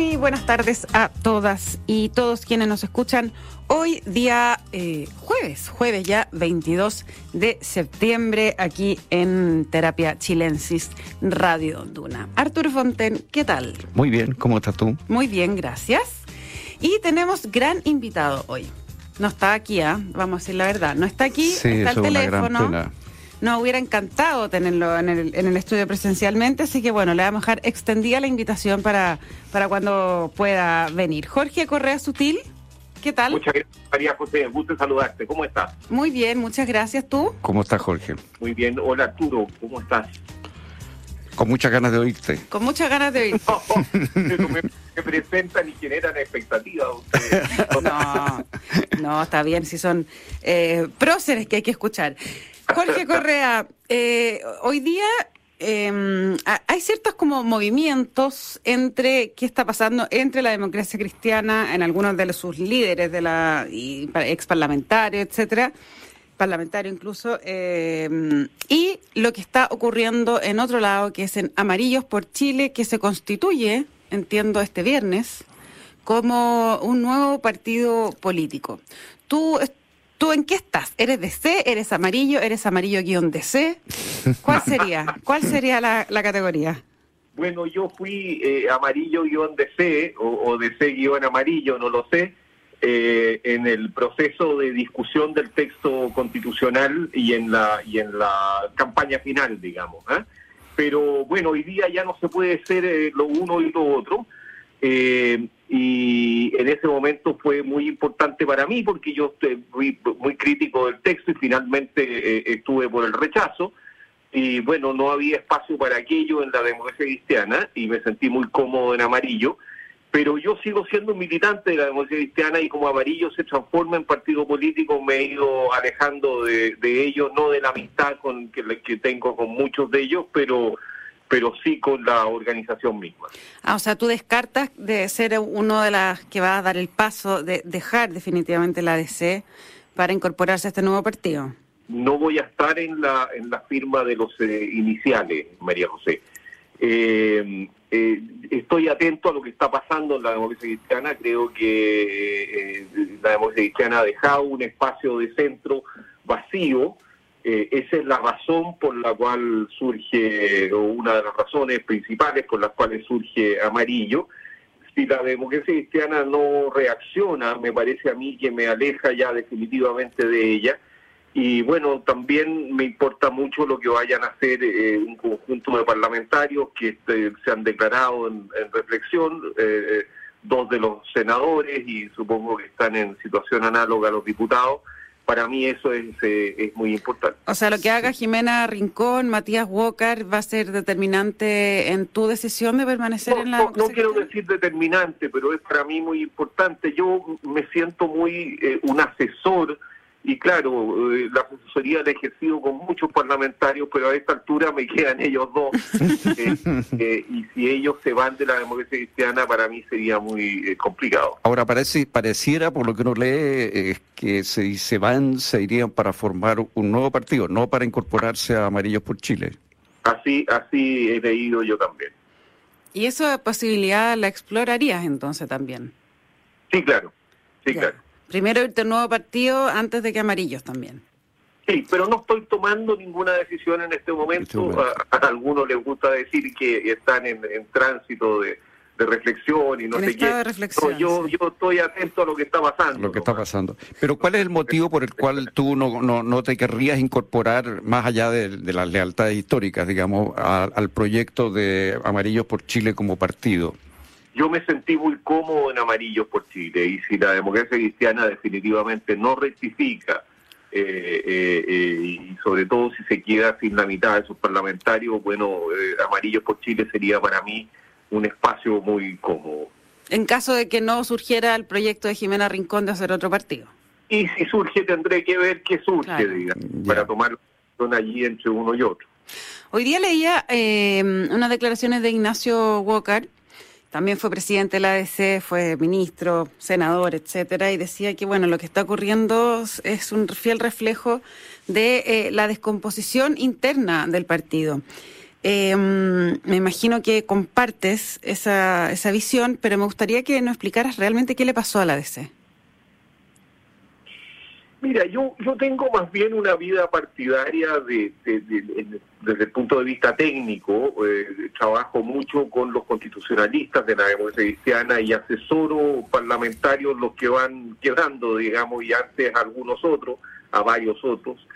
Muy buenas tardes a todas y todos quienes nos escuchan hoy día eh, jueves, jueves ya 22 de septiembre aquí en Terapia Chilensis Radio Duna. Arturo Fonten, ¿qué tal? Muy bien, ¿cómo estás tú? Muy bien, gracias. Y tenemos gran invitado hoy. No está aquí, ¿ah? vamos a decir la verdad. No está aquí, Sí, está el es una gran teléfono. Nos hubiera encantado tenerlo en el, en el estudio presencialmente, así que bueno, le vamos a dejar extendida la invitación para, para cuando pueda venir. Jorge Correa Sutil, ¿qué tal? Muchas gracias, María José. Gusto saludarte. ¿Cómo estás? Muy bien, muchas gracias. ¿Tú? ¿Cómo estás, Jorge? Muy bien. Hola, Arturo. ¿Cómo estás? Con muchas ganas de oírte. Con muchas ganas de oír. Pero me, me presentan y generan expectativas. No, no, está bien, si son eh, próceres que hay que escuchar. Jorge Correa, eh, hoy día ha- hay ciertos como movimientos entre qué está pasando entre la democracia cristiana en algunos de sus líderes de la y ex parlamentarios, etcétera, parlamentario incluso, eh, y lo que está ocurriendo en otro lado, que es en Amarillos por Chile, que se constituye, entiendo, este viernes, como un nuevo partido político. ¿Tú, ¿Tú en qué estás? ¿Eres DC? ¿Eres amarillo? ¿Eres amarillo guion DC? ¿Cuál sería? ¿Cuál sería la, la categoría? Bueno, yo fui eh, amarillo-DC o, o DC-amarillo, no lo sé, eh, en el proceso de discusión del texto constitucional y en la y en la campaña final, digamos. ¿eh? Pero bueno, hoy día ya no se puede ser eh, lo uno y lo otro. Eh, y en ese momento fue muy importante para mí porque yo fui muy crítico del texto y finalmente eh, estuve por el rechazo. Y bueno, no había espacio para aquello en la democracia cristiana y me sentí muy cómodo en amarillo, pero yo sigo siendo un militante de la democracia cristiana y como amarillo se transforma en partido político me he ido alejando de, de ellos, no de la amistad con que tengo con muchos de ellos, pero pero sí con la organización misma. Ah, o sea, tú descartas de ser uno de las que va a dar el paso de dejar definitivamente la DC para incorporarse a este nuevo partido. no voy a estar en la en la firma de los eh, iniciales, María José. Eh, eh, estoy atento a lo que está pasando en la democracia cristiana. Creo que eh, la democracia cristiana ha dejado un espacio de centro vacío. Eh, esa es la razón por la cual surge, o una de las razones principales por las cuales surge Amarillo. Si la democracia cristiana no reacciona, me parece a mí que me aleja ya definitivamente de ella. Y bueno, también me importa mucho lo que vayan a hacer eh, un conjunto de parlamentarios que este, se han declarado en, en reflexión, eh, dos de los senadores y supongo que están en situación análoga a los diputados. Para mí eso es, eh, es muy importante. O sea, lo que haga Jimena Rincón, Matías Walker, va a ser determinante en tu decisión de permanecer No, en la no- no quiero decir determinante, pero es para mí muy importante. Yo me siento muy eh, un asesor y claro, eh, la asesoría la he ejercido con muchos parlamentarios, pero a esta altura me quedan ellos dos. Eh, eh, y si ellos se van de la democracia cristiana, para mí sería muy eh, complicado. Ahora parece, pareciera, por lo que uno lee, eh, que si se van, se irían para formar un nuevo partido, no para incorporarse a Amarillos por Chile. Así, así he leído yo también. Y esa posibilidad la explorarías entonces también. Sí, claro. Sí, Ya. claro. Primero irte a un nuevo partido antes de que Amarillos también. Sí, pero no estoy tomando ninguna decisión en este momento. este. A, a algunos les gusta decir que están en, en tránsito de, de reflexión y no En sé qué. de reflexión, No, yo, sí. yo estoy atento a lo que está pasando. Lo que está pasando. Pero ¿cuál es el motivo por el cual tú no, no, no te querrías incorporar, más allá de, de las lealtades históricas, digamos, a- al proyecto de Amarillos por Chile como partido? Yo me sentí muy cómodo en Amarillos por Chile y si la democracia cristiana definitivamente no rectifica eh, eh, eh, y sobre todo si se queda sin la mitad de sus parlamentarios, bueno, eh, Amarillos por Chile sería para mí un espacio muy cómodo. En caso de que no surgiera el proyecto de Jimena Rincón de hacer otro partido. Y si surge, tendré que ver qué surge, Claro. digamos, para tomar decisión allí entre uno y otro. Hoy día leía eh, unas declaraciones de Ignacio Walker, también fue presidente de la ADC, fue ministro, senador, etcétera, y decía que bueno, lo que está ocurriendo es un fiel reflejo de eh, la descomposición interna del partido. Em, me imagino que compartes esa, esa visión, pero me gustaría que nos explicaras realmente qué le pasó a la DC. Mira, yo yo tengo más bien una vida partidaria de, desde el punto de vista técnico. Eh, trabajo mucho con los constitucionalistas de la democracia cristiana y asesoro parlamentarios los que van quedando, digamos, y antes algunos otros, a varios otros.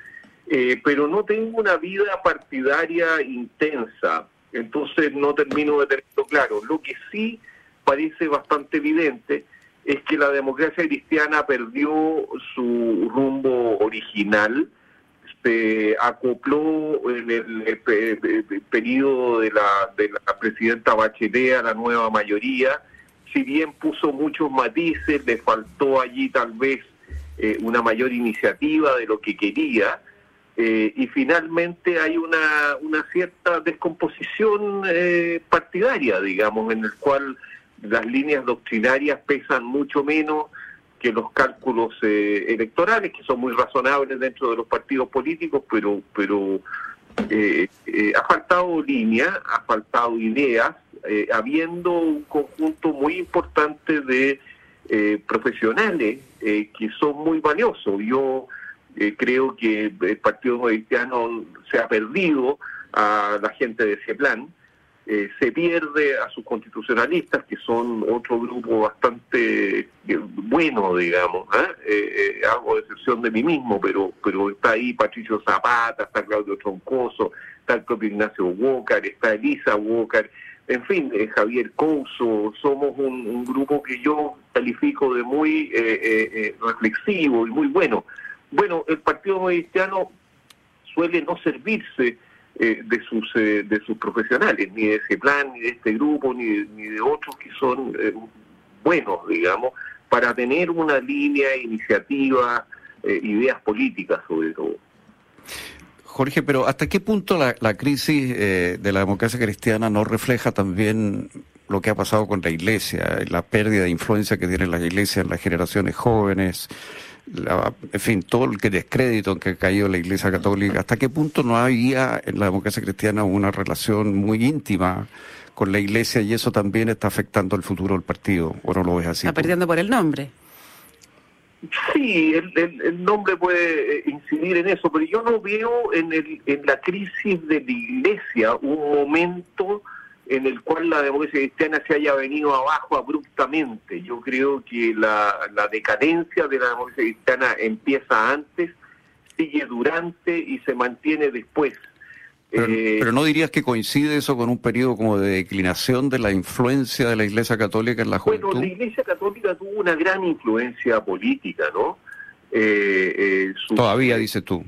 Eh, pero no tengo una vida partidaria intensa, entonces no termino de tenerlo claro. Lo que sí parece bastante evidente es que la democracia cristiana perdió su rumbo original, se acopló en el, periodo de la, de la presidenta Bachelet a la nueva mayoría, si bien puso muchos matices, le faltó allí tal vez eh, una mayor iniciativa de lo que quería, eh, y finalmente hay una, una cierta descomposición eh, partidaria, digamos, en el cual las líneas doctrinarias pesan mucho menos que los cálculos eh, electorales, que son muy razonables dentro de los partidos políticos, pero, pero ha faltado línea, ha faltado ideas, habiendo un conjunto muy importante de profesionales que son muy valiosos. Yo eh, creo que el Partido Cristiano se ha perdido a la gente de ese plan, eh, se pierde a sus constitucionalistas, que son otro grupo bastante eh, bueno, digamos. hago excepción de mí mismo, pero pero está ahí Patricio Zapata, está Claudio Troncoso, está el propio Ignacio Walker, está Elisa Walker, en fin, Javier Couso, somos un, un, grupo que yo califico de muy reflexivo y muy bueno. Bueno, el Partido Cristiano suele no servirse eh, de sus eh, de sus profesionales, ni de ese plan, ni de este grupo, ni de, ni de otros que son eh, buenos, digamos, para tener una línea, iniciativa, ideas políticas sobre todo. Jorge, pero ¿hasta qué punto la, la crisis de la democracia cristiana no refleja también lo que ha pasado con la iglesia, la pérdida de influencia que tiene la iglesia en las generaciones jóvenes? En fin, todo el que descrédito en que ha caído la Iglesia Católica, ¿hasta qué punto no había en la democracia cristiana una relación muy íntima con la Iglesia y eso también está afectando el futuro del partido? ¿O no lo ves así? Está perdiendo por el nombre. Sí, el, nombre puede eh, incidir en eso, pero yo no veo en, el, en la crisis de la Iglesia un momento en el cual la democracia cristiana se haya venido abajo abruptamente. Yo creo que la, decadencia de la democracia cristiana empieza antes, sigue durante y se mantiene después. Pero, eh, pero, no dirías que coincide eso con un periodo como de declinación de la influencia de la Iglesia Católica en la juventud. Bueno, la Iglesia Católica tuvo una gran influencia política, ¿no? Eh, eh Todavía, dices tú.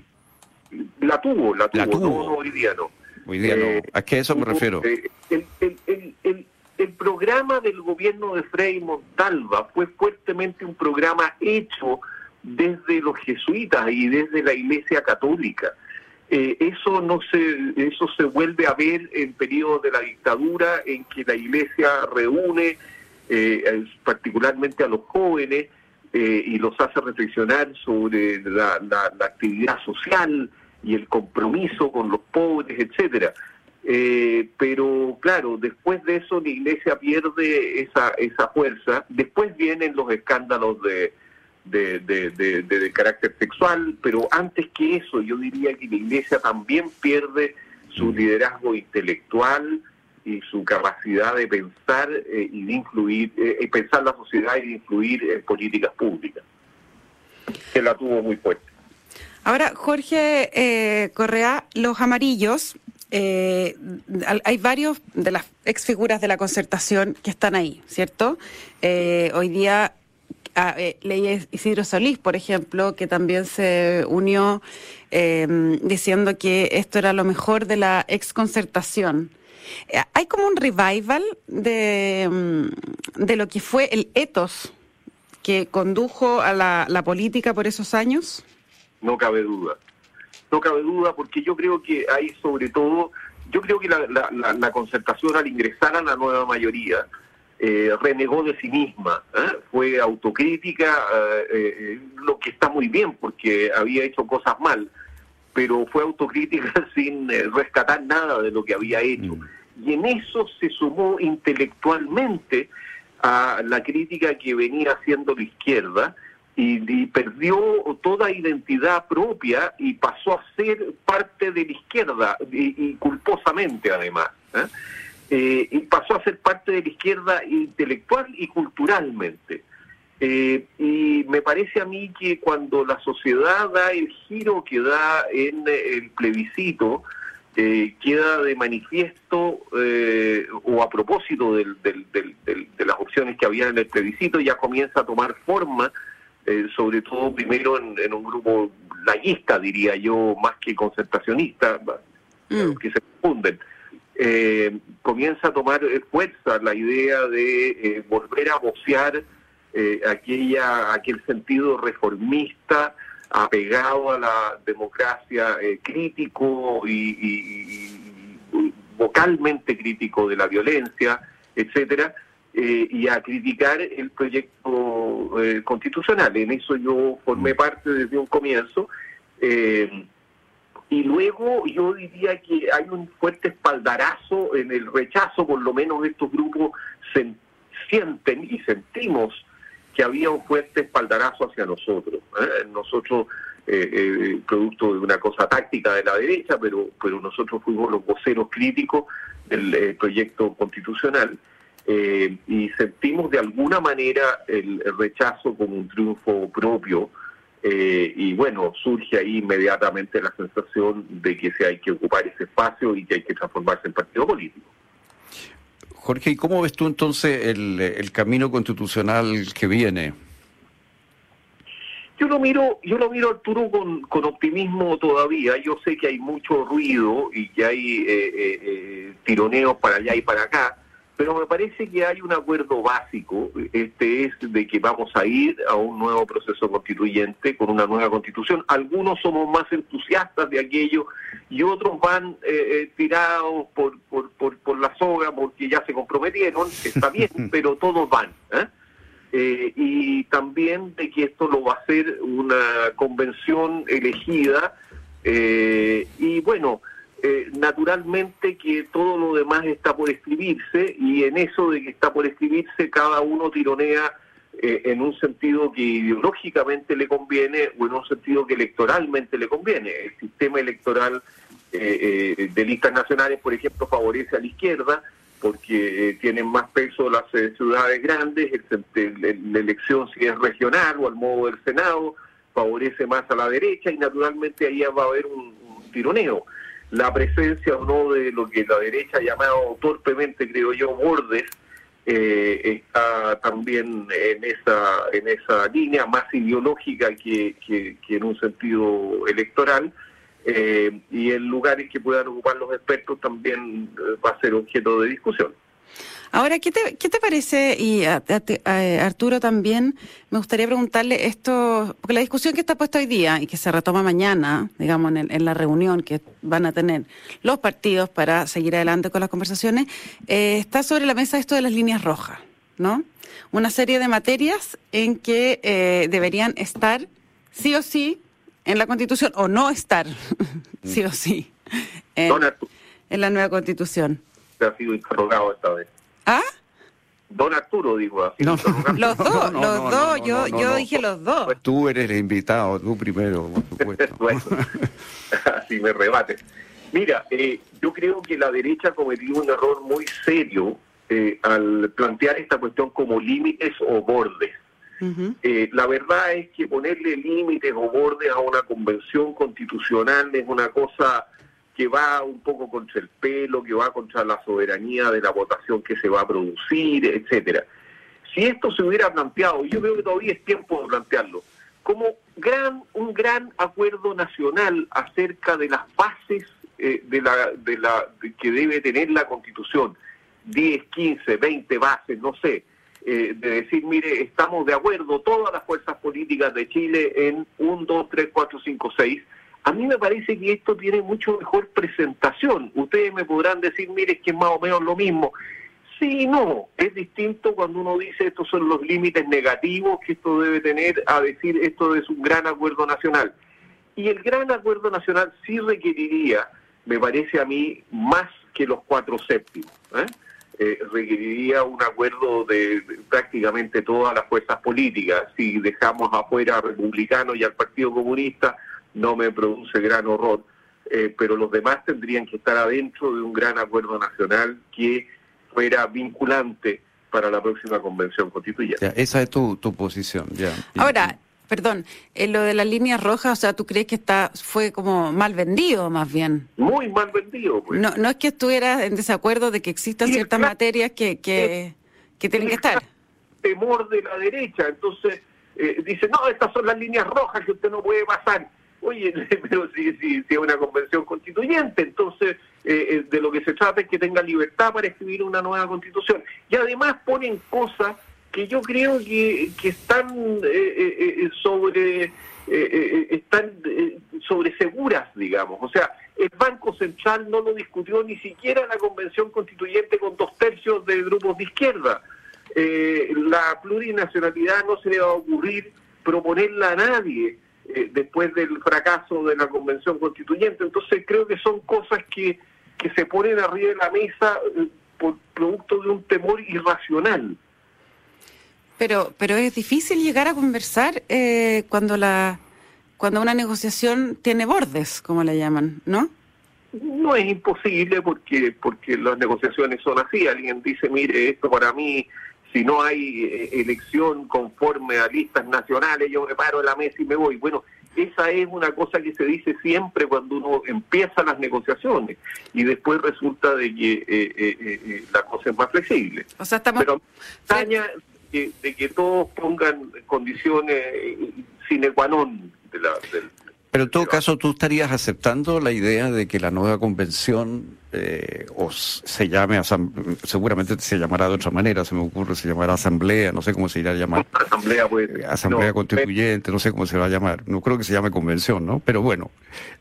La tuvo, la tuvo, la tuvo. No, hoy día no. Hoy día no. ¿A qué eso me refiero? el, el, el, el, programa del gobierno de Frei Montalva fue fuertemente un programa hecho desde los jesuitas y desde la Iglesia Católica. Eh, eso no se eso se vuelve a ver en periodos de la dictadura en que la Iglesia reúne eh, particularmente a los jóvenes eh, y los hace reflexionar sobre la, la, la, actividad social y el compromiso con los pobres, etcétera. Eh, pero claro, después de eso la iglesia pierde esa, esa fuerza. Después vienen los escándalos de, de, de, carácter sexual, pero antes que eso yo diría que la iglesia también pierde su liderazgo intelectual y su capacidad de pensar eh, y de influir, eh, pensar la sociedad y de influir en políticas públicas, que la tuvo muy fuerte. Ahora, Jorge eh, Correa, los amarillos eh, hay varios de las ex figuras de la concertación que están ahí, ¿cierto? Eh, hoy día ah, Isidro Solís, por ejemplo, que también se unió em, diciendo que esto era lo mejor de la ex concertación. ¿Hay como un revival de, em, de lo que fue el ethos que condujo a la política por esos años? No cabe duda no cabe duda, porque yo creo que hay sobre todo, yo creo que la, concertación al ingresar a la nueva mayoría eh, renegó de sí misma, ¿eh? fue autocrítica, eh, lo que está muy bien porque había hecho cosas mal, pero fue autocrítica sin rescatar nada de lo que había hecho. Mm. Y en eso se sumó intelectualmente a la crítica que venía haciendo la izquierda y, perdió toda identidad propia y pasó a ser parte de la izquierda, y, culposamente además. ¿eh? Eh, y pasó a ser parte de la izquierda intelectual y culturalmente. Eh, y me parece a mí que cuando la sociedad da el giro que da en el plebiscito, queda de manifiesto o a propósito de las opciones que había en el plebiscito, ya comienza a tomar forma eh, sobre todo primero en, un grupo laguista, diría yo, más que concertacionista, mm. que se confunden. Eh, comienza a tomar eh, fuerza la idea de volver a vocear aquella, aquel sentido reformista, apegado a la democracia, crítico y, vocalmente crítico de la violencia, etcétera, y a criticar el proyecto eh, constitucional. En eso yo formé mm. parte desde un comienzo. Eh, y luego yo diría que hay un fuerte espaldarazo en el rechazo, por lo menos estos grupos se sienten y sentimos que había un fuerte espaldarazo hacia nosotros. ¿eh? Nosotros, producto de una cosa táctica de la derecha, pero, pero nosotros fuimos los voceros críticos del proyecto constitucional. Eh, y sentimos de alguna manera el, rechazo como un triunfo propio eh, y bueno, surge ahí inmediatamente la sensación de que se hay que ocupar ese espacio y que hay que transformarse en partido político. Jorge, ¿y cómo ves tú entonces el, camino constitucional que viene? Yo lo miro, yo lo miro Arturo con, con optimismo todavía. Yo sé que hay mucho ruido y que hay eh, tironeos para allá y para acá pero me parece que hay un acuerdo básico, este es de que vamos a ir a un nuevo proceso constituyente con una nueva constitución. Algunos somos más entusiastas de aquello y otros van eh, eh, tirados por, por, por, la soga porque ya se comprometieron, está bien, pero todos van. ¿eh? y también de que esto lo va a hacer una convención elegida y bueno, eh, naturalmente que todo lo demás está por escribirse y en eso de que está por escribirse cada uno tironea eh, en un sentido que ideológicamente le conviene o en un sentido que electoralmente le conviene. El sistema electoral eh, de listas nacionales, por ejemplo, favorece a la izquierda porque tienen más peso las ciudades grandes, la elección si es regional o al modo del Senado favorece más a la derecha y naturalmente ahí va a haber un tironeo la presencia o no de lo que la derecha ha llamado torpemente, creo yo, bordes, eh, está también en esa, en esa línea más ideológica que, que, en un sentido electoral. Eh, y en lugares que puedan ocupar los expertos también eh, va a ser objeto de discusión. Ahora, ¿qué te, qué te parece? Y a, Arturo también, me gustaría preguntarle esto, porque la discusión que está puesta hoy día y que se retoma mañana, digamos, en, la reunión que van a tener los partidos para seguir adelante con las conversaciones, eh, está sobre la mesa esto de las líneas rojas, ¿no? Una serie de materias en que eh, deberían estar sí o sí en la Constitución o no estar sí o sí en, en la nueva Constitución. Se ha sido interrogado esta vez. ¿Ah? Don Arturo, digo así. los dos, los dos, yo, yo dije los dos. Tú eres el invitado, tú primero, por supuesto. así me rebate. Mira, eh, yo creo que la derecha cometió un error muy serio eh, al plantear esta cuestión como límites o bordes. Eh, la verdad es que ponerle límites o bordes a una convención constitucional es una cosa que va un poco contra el pelo, que va contra la soberanía de la votación que se va a producir, etcétera. Si esto se hubiera planteado, yo creo que todavía es tiempo de plantearlo, como gran un gran acuerdo nacional acerca de las bases eh, de la, de la que debe tener la Constitución, 10, 15, 20 bases, no sé, eh, de decir, mire, estamos de acuerdo todas las fuerzas políticas de Chile en 1, 2, 3, 4, 5, 6, a mí me parece que esto tiene mucho mejor presentación. Ustedes me podrán decir, mire, que es más o menos lo mismo. Sí, no, es distinto cuando uno dice estos son los límites negativos que esto debe tener a decir esto es un gran acuerdo nacional. Y el gran acuerdo nacional sí requeriría, me parece a mí, más que los cuatro séptimos. ¿eh? Eh, requeriría un acuerdo de, prácticamente todas las fuerzas políticas. Si dejamos afuera a republicanos y al Partido Comunista, no me produce gran horror. Eh, pero los demás tendrían que estar adentro de un gran acuerdo nacional que fuera vinculante para la próxima convención constituyente. esa es tu, tu posición. Ya. Ahora, perdón, en lo de las líneas rojas, o sea, ¿tú crees que está fue como mal vendido más bien? Muy mal vendido. Pues. No, no es que estuvieras en desacuerdo de que existan ciertas materias que, que, que tienen que estar. Temor de la derecha, entonces eh, dice, no, estas son las líneas rojas que usted no puede pasar. Oye, pero si, si, si es una convención constituyente, entonces eh, eh, de lo que se trata es que tenga libertad para escribir una nueva constitución. Y además ponen cosas que yo creo que, que están eh, sobre están sobre seguras, digamos. O sea, el Banco Central no lo discutió ni siquiera la convención constituyente con dos tercios de grupos de izquierda. la plurinacionalidad no se le va a ocurrir proponerla a nadie. Eh, después del fracaso de la convención constituyente. Entonces creo que son cosas que, que se ponen arriba de la mesa eh, por producto de un temor irracional. Pero, pero es difícil llegar a conversar eh, cuando la cuando una negociación tiene bordes, como le llaman, ¿no? No es imposible porque porque las negociaciones son así. Alguien dice, mire, esto para mí si no hay eh, elección conforme a listas nacionales, yo me paro en la mesa y me voy. Bueno, esa es una cosa que se dice siempre cuando uno empieza las negociaciones y después resulta de que eh, eh, la cosa es más flexible. O sea, estamos... Pero de, de que todos pongan condiciones sine qua non de la, del, pero en todo caso, ¿tú estarías aceptando la idea de que la nueva convención eh, o se llame, seguramente se llamará de otra manera, se me ocurre, se llamará asamblea, no sé cómo se irá a llamar. Asamblea, pues, Asamblea constituyente, no sé cómo se va a llamar. No creo que se llame convención, ¿no? Pero bueno,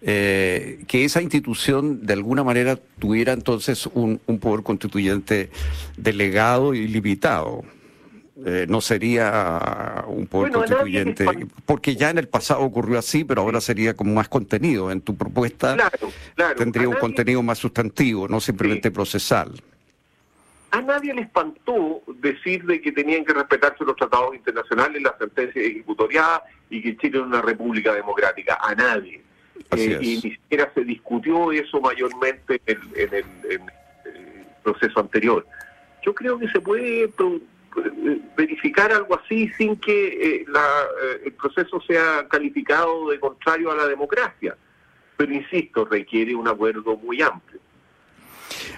eh, que esa institución de alguna manera tuviera entonces un, un poder constituyente delegado y limitado. Eh, no sería un poder constituyente, porque ya en el pasado ocurrió así, pero ahora sería como más contenido. En tu propuesta tendría un contenido más sustantivo, no simplemente procesal. A nadie le espantó decir de que tenían que respetarse los tratados internacionales, las sentencias ejecutoriadas y que Chile era una república democrática. A nadie. Eh, y ni siquiera se discutió eso mayormente en el, en el proceso anterior. Yo creo que se puede verificar algo así sin que eh, eh, el proceso sea calificado de contrario a la democracia. Pero insisto, requiere un acuerdo muy amplio.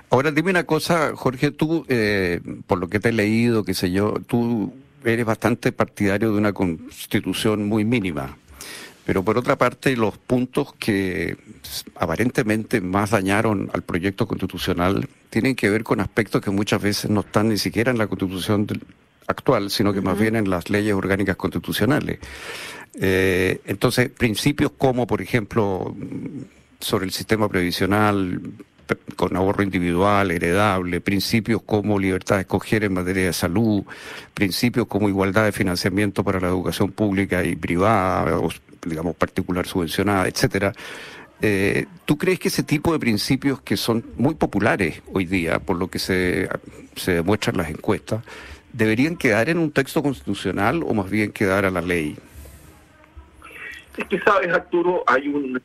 Ahora dime una cosa, Jorge, tú, eh, por lo que te he leído, qué sé yo, tú eres bastante partidario de una constitución muy mínima. Pero por otra parte, los puntos que aparentemente más dañaron al proyecto constitucional tienen que ver con aspectos que muchas veces no están ni siquiera en la constitución actual, sino que más bien en las leyes orgánicas constitucionales. Eh, entonces, principios como, por ejemplo, sobre el sistema previsional, con ahorro individual, heredable, principios como libertad de escoger en materia de salud, principios como igualdad de financiamiento para la educación pública y privada, digamos particular subvencionada, etcétera. Eh, ¿Tú crees que ese tipo de principios que son muy populares hoy día, por lo que se, se demuestran las encuestas, deberían quedar en un texto constitucional o más bien quedar a la ley? Es que sabes, Arturo, hay un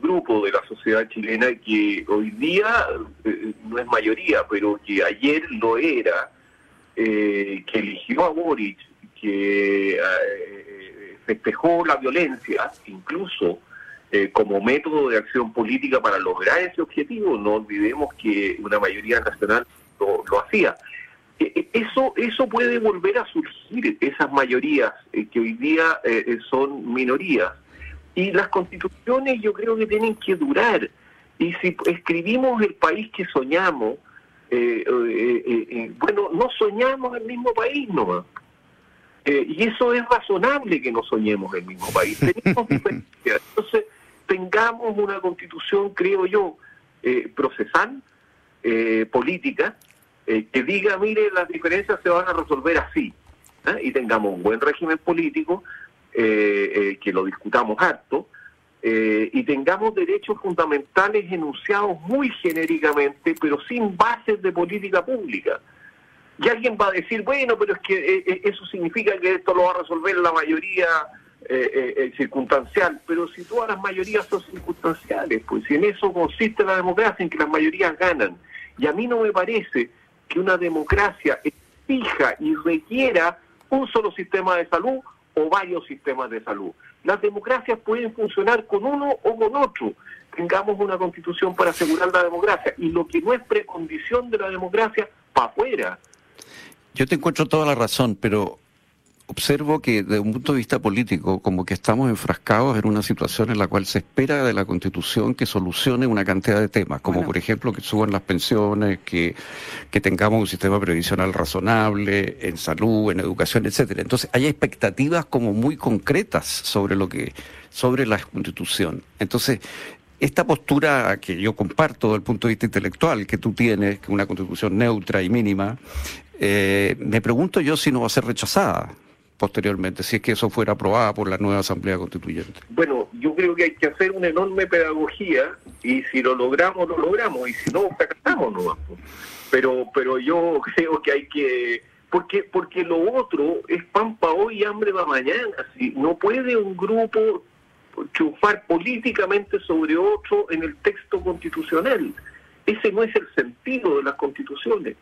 grupo de la sociedad chilena que hoy día eh, no es mayoría, pero que ayer lo era, eh, que eligió a Boric, que eh, festejó la violencia, incluso como método de acción política para lograr ese objetivo. No olvidemos que una mayoría nacional lo, lo hacía. Eso, eso puede volver a surgir, esas mayorías que hoy día son minorías y las constituciones yo creo que tienen que durar. Y si escribimos el país que soñamos, eh, eh, eh, bueno, no soñamos el mismo país nomás. y eso es razonable que no soñemos el mismo país. Tenemos diferencias. Entonces, tengamos una constitución, creo yo, procesal, política, que diga, mire, las diferencias se van a resolver así. y tengamos un buen régimen político eh, eh, que lo discutamos harto, eh, y tengamos derechos fundamentales enunciados muy genéricamente, pero sin bases de política pública. Y alguien va a decir, bueno, pero es que eh, eh, eso significa que esto lo va a resolver la mayoría circunstancial, pero si todas las mayorías son circunstanciales, pues si en eso consiste la democracia, en que las mayorías ganan. Y a mí no me parece que una democracia fija y requiera un solo sistema de salud o varios sistemas de salud. Las democracias pueden funcionar con uno o con otro. Tengamos una constitución para asegurar la democracia y lo que no es precondición de la democracia, para afuera. Yo te encuentro toda la razón, pero observo que desde un punto de vista político, como que estamos enfrascados en una situación en la cual se espera de la Constitución que solucione una cantidad de temas, como por ejemplo que suban las pensiones, que, que tengamos un sistema previsional razonable, en salud, en educación, etcétera. Entonces, hay expectativas como muy concretas sobre lo que, sobre la Constitución. Entonces, esta postura que yo comparto desde el punto de vista intelectual que tú tienes, que una constitución neutra y mínima, eh, me pregunto yo si no va a ser rechazada posteriormente, si es que eso fuera aprobada por la nueva Asamblea Constituyente? Bueno, yo creo que hay que hacer una enorme pedagogía y si lo logramos, lo logramos y si no, fracasamos nomás. Pero, pero yo creo que hay que... Porque, porque lo otro es pan para hoy y hambre para mañana. Si no puede un grupo chufar políticamente sobre otro en el texto constitucional. Ese no es el sentido de las constituciones.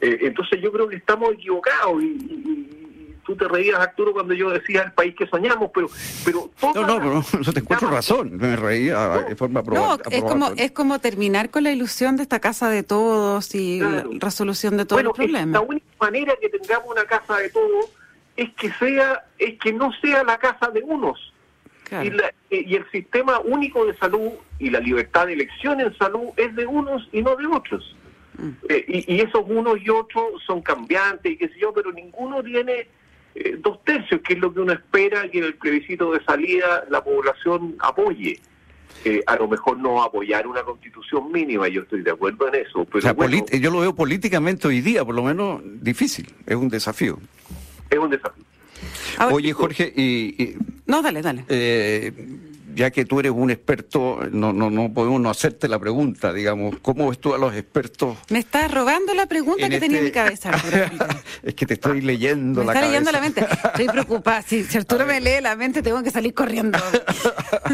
Eh, entonces yo creo que estamos equivocados y tú te reías, Arturo, cuando yo decía el país que soñamos, pero... pero no, no, no, no te encuentro razón, me reía de forma probada. No, es como, es como terminar con la ilusión de esta casa de todos y la resolución de todos los problemas. La única manera que tengamos una casa de todos es que sea, es que no sea la casa de unos. Y, el sistema único de salud y la libertad de elección en salud es de unos y no de otros. Mm. Eh, y, y, esos unos y otros son cambiantes y qué sé yo, pero ninguno tiene eh, dos tercios, que es lo que uno espera que en el plebiscito de salida la población apoye. Eh, a lo mejor no apoyar una constitución mínima, yo estoy de acuerdo en eso. Pero yo lo veo políticamente hoy día, por lo menos difícil, es un desafío. Es un desafío. Oye, Jorge, y, No, dale, dale. Eh, ya que tú eres un experto, no, no, no podemos no hacerte la pregunta, digamos, ¿cómo ves tú a los expertos? Me estás robando la pregunta que tenía en mi este cabeza. es que te estoy leyendo me la está leyendo la mente. Estoy preocupada. Si, Arturo me lee la mente, tengo que salir corriendo.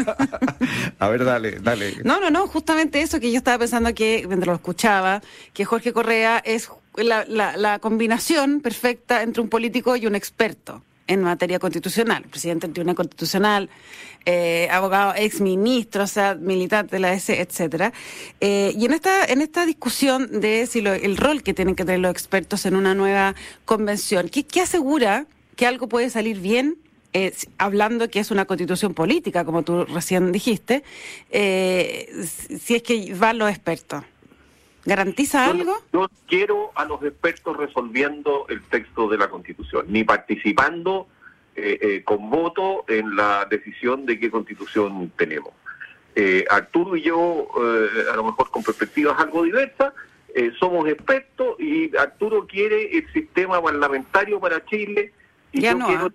a ver, dale, dale. No, no, no, justamente eso que yo estaba pensando que, mientras lo escuchaba, que Jorge Correa es la, la, la combinación perfecta entre un político y un experto en materia constitucional, presidente del Tribunal Constitucional, eh, abogado ex ministro, o sea, militar de la S, etcétera. Eh, y en esta, en esta discusión de si el rol que tienen que tener los expertos en una nueva convención, ¿qué, asegura que algo puede salir bien eh, hablando que es una constitución política, como tú recién dijiste, eh, si es que van los expertos. ¿Garantiza algo? Yo quiero a los expertos resolviendo el texto de la Constitución, ni participando eh, eh, con voto en la decisión de qué Constitución tenemos. Eh, Arturo y yo, a lo mejor con perspectivas algo diversas, somos expertos y Arturo quiere el sistema parlamentario para Chile y ya no, quiero...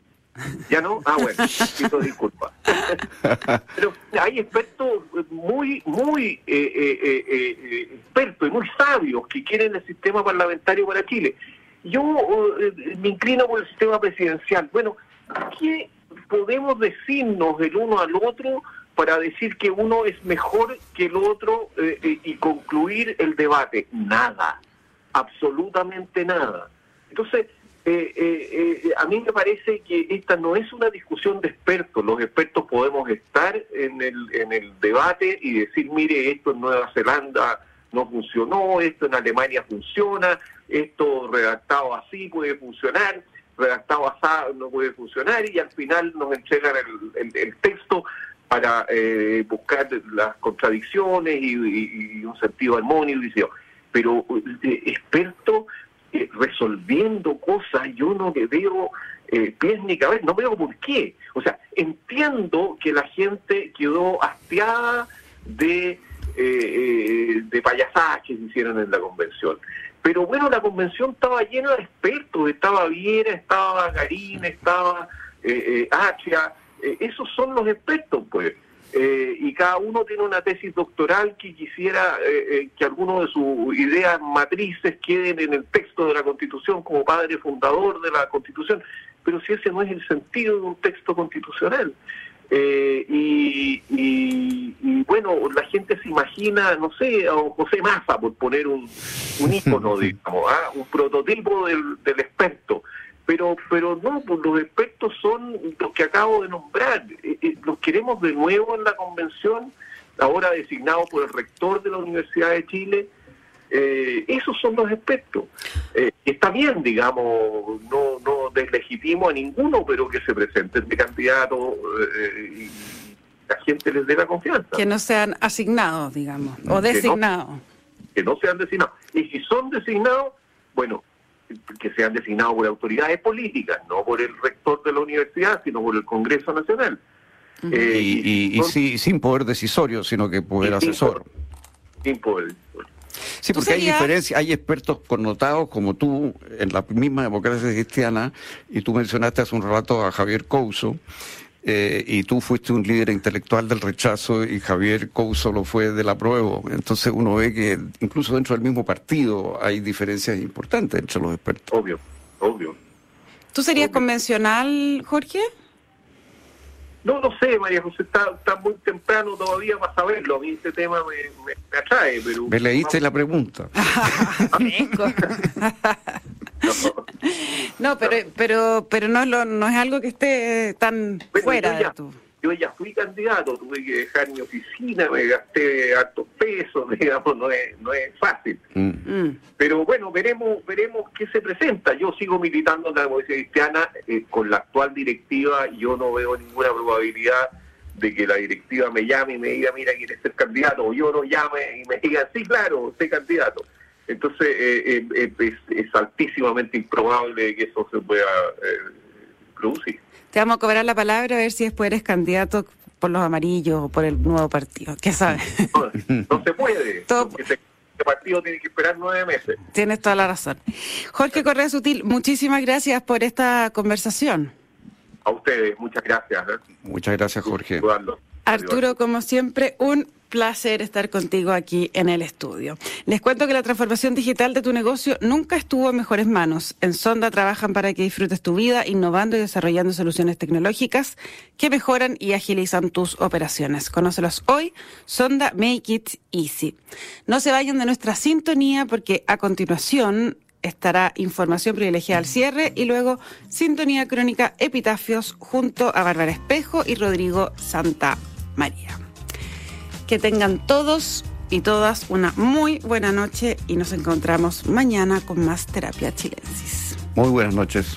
¿Ya no? Ah, bueno, pido disculpas. Pero hay expertos muy, muy eh, eh, eh, expertos y muy sabios que quieren el sistema parlamentario para Chile. Yo me inclino por el sistema presidencial. Bueno, ¿qué podemos decirnos el uno al otro para decir que uno es mejor que el otro y concluir el debate? Nada, absolutamente nada. Entonces, eh, eh, eh, a mí me parece que esta no es una discusión de expertos. Los expertos podemos estar en el, en el debate y decir, mire, esto en Nueva Zelanda no funcionó, esto en Alemania funciona, esto redactado así puede funcionar, redactado así no puede funcionar y al final nos entregan el, texto para eh, buscar las contradicciones y, un sentido armónico. Pero experto eh, resolviendo cosas, yo no le veo eh, pies ni cabeza, no veo por qué. O sea, entiendo que la gente quedó hastiada de, eh, eh, de payasadas que se hicieron en la convención. Pero bueno, la convención estaba llena de expertos, estaba Viera, estaba Garín, estaba eh, Achia, esos son los expertos, pues. Eh, y cada uno tiene una tesis doctoral que quisiera eh, eh, que alguno de sus ideas matrices queden en el texto de la Constitución como padre fundador de la Constitución, pero si ese no es el sentido de un texto constitucional. y, bueno, la gente se imagina, no sé, a José Massa, por poner un, un ícono, digamos, ¿ah? un prototipo del, del experto pero pero no, pues los expertos son los que acabo de nombrar. Eh, eh, los queremos de nuevo en la convención, ahora designados por el rector de la Universidad de Chile. Eh, esos son los expertos. está bien, digamos, no, no deslegitimo a ninguno, pero que se presenten de candidato y la gente les dé la confianza. Que no sean asignados, digamos, o designados. que no sean designados. Y si son designados, bueno, que sean designados por autoridades políticas, no por el rector de la universidad, sino por el Congreso Nacional. Eh, y, sin poder decisorio, sino que poder asesor. Sin poder Sí, porque hay diferencia, hay expertos connotados como tú en la misma democracia cristiana, y tú mencionaste hace un rato a Javier Couso, eh, y tú fuiste un líder intelectual del rechazo y Javier Couso lo fue del apruebo. Entonces uno ve que incluso dentro del mismo partido hay diferencias importantes entre los expertos. Obvio, obvio. ¿Tú serías convencional, Jorge? No lo sé, María José, está, está muy temprano todavía para saberlo. A mí este tema me, atrae, pero... Me leíste la pregunta. no, pero, pero, pero no, lo, no es algo que esté tan fuera de tu yo ya fui candidato, tuve que dejar mi oficina, me gasté hartos pesos, digamos, no es, no es fácil. Mm. Mm. Pero bueno, veremos veremos qué se presenta. Yo sigo militando en la democracia cristiana, eh, con la actual directiva yo no veo ninguna probabilidad de que la directiva me llame y me diga, mira, quieres ser candidato, o yo no llame y me diga, sí, claro, soy candidato. Entonces eh, eh, es, es, altísimamente improbable que eso se pueda producir. Te vamos a cobrar la palabra a ver si después eres candidato por los amarillos o por el nuevo partido. ¿Qué sabes? No, se puede. Este partido tiene que esperar nueve meses. Tienes toda la razón. Jorge Correa Sutil, muchísimas gracias por esta conversación. A ustedes, muchas gracias. ¿eh? Muchas gracias, Jorge. Arturo, como siempre, un placer estar contigo aquí en el estudio. Les cuento que la transformación digital de tu negocio nunca estuvo en mejores manos. En Sonda trabajan para que disfrutes tu vida innovando y desarrollando soluciones tecnológicas que mejoran y agilizan tus operaciones. Conócelos hoy, Sonda Make It Easy. No se vayan de nuestra sintonía porque a continuación estará información privilegiada al cierre y luego sintonía crónica epitafios junto a Bárbara Espejo y Rodrigo Santa María. Que tengan todos y todas una muy buena noche y nos encontramos mañana con más Terapia Chilensis. Muy buenas noches.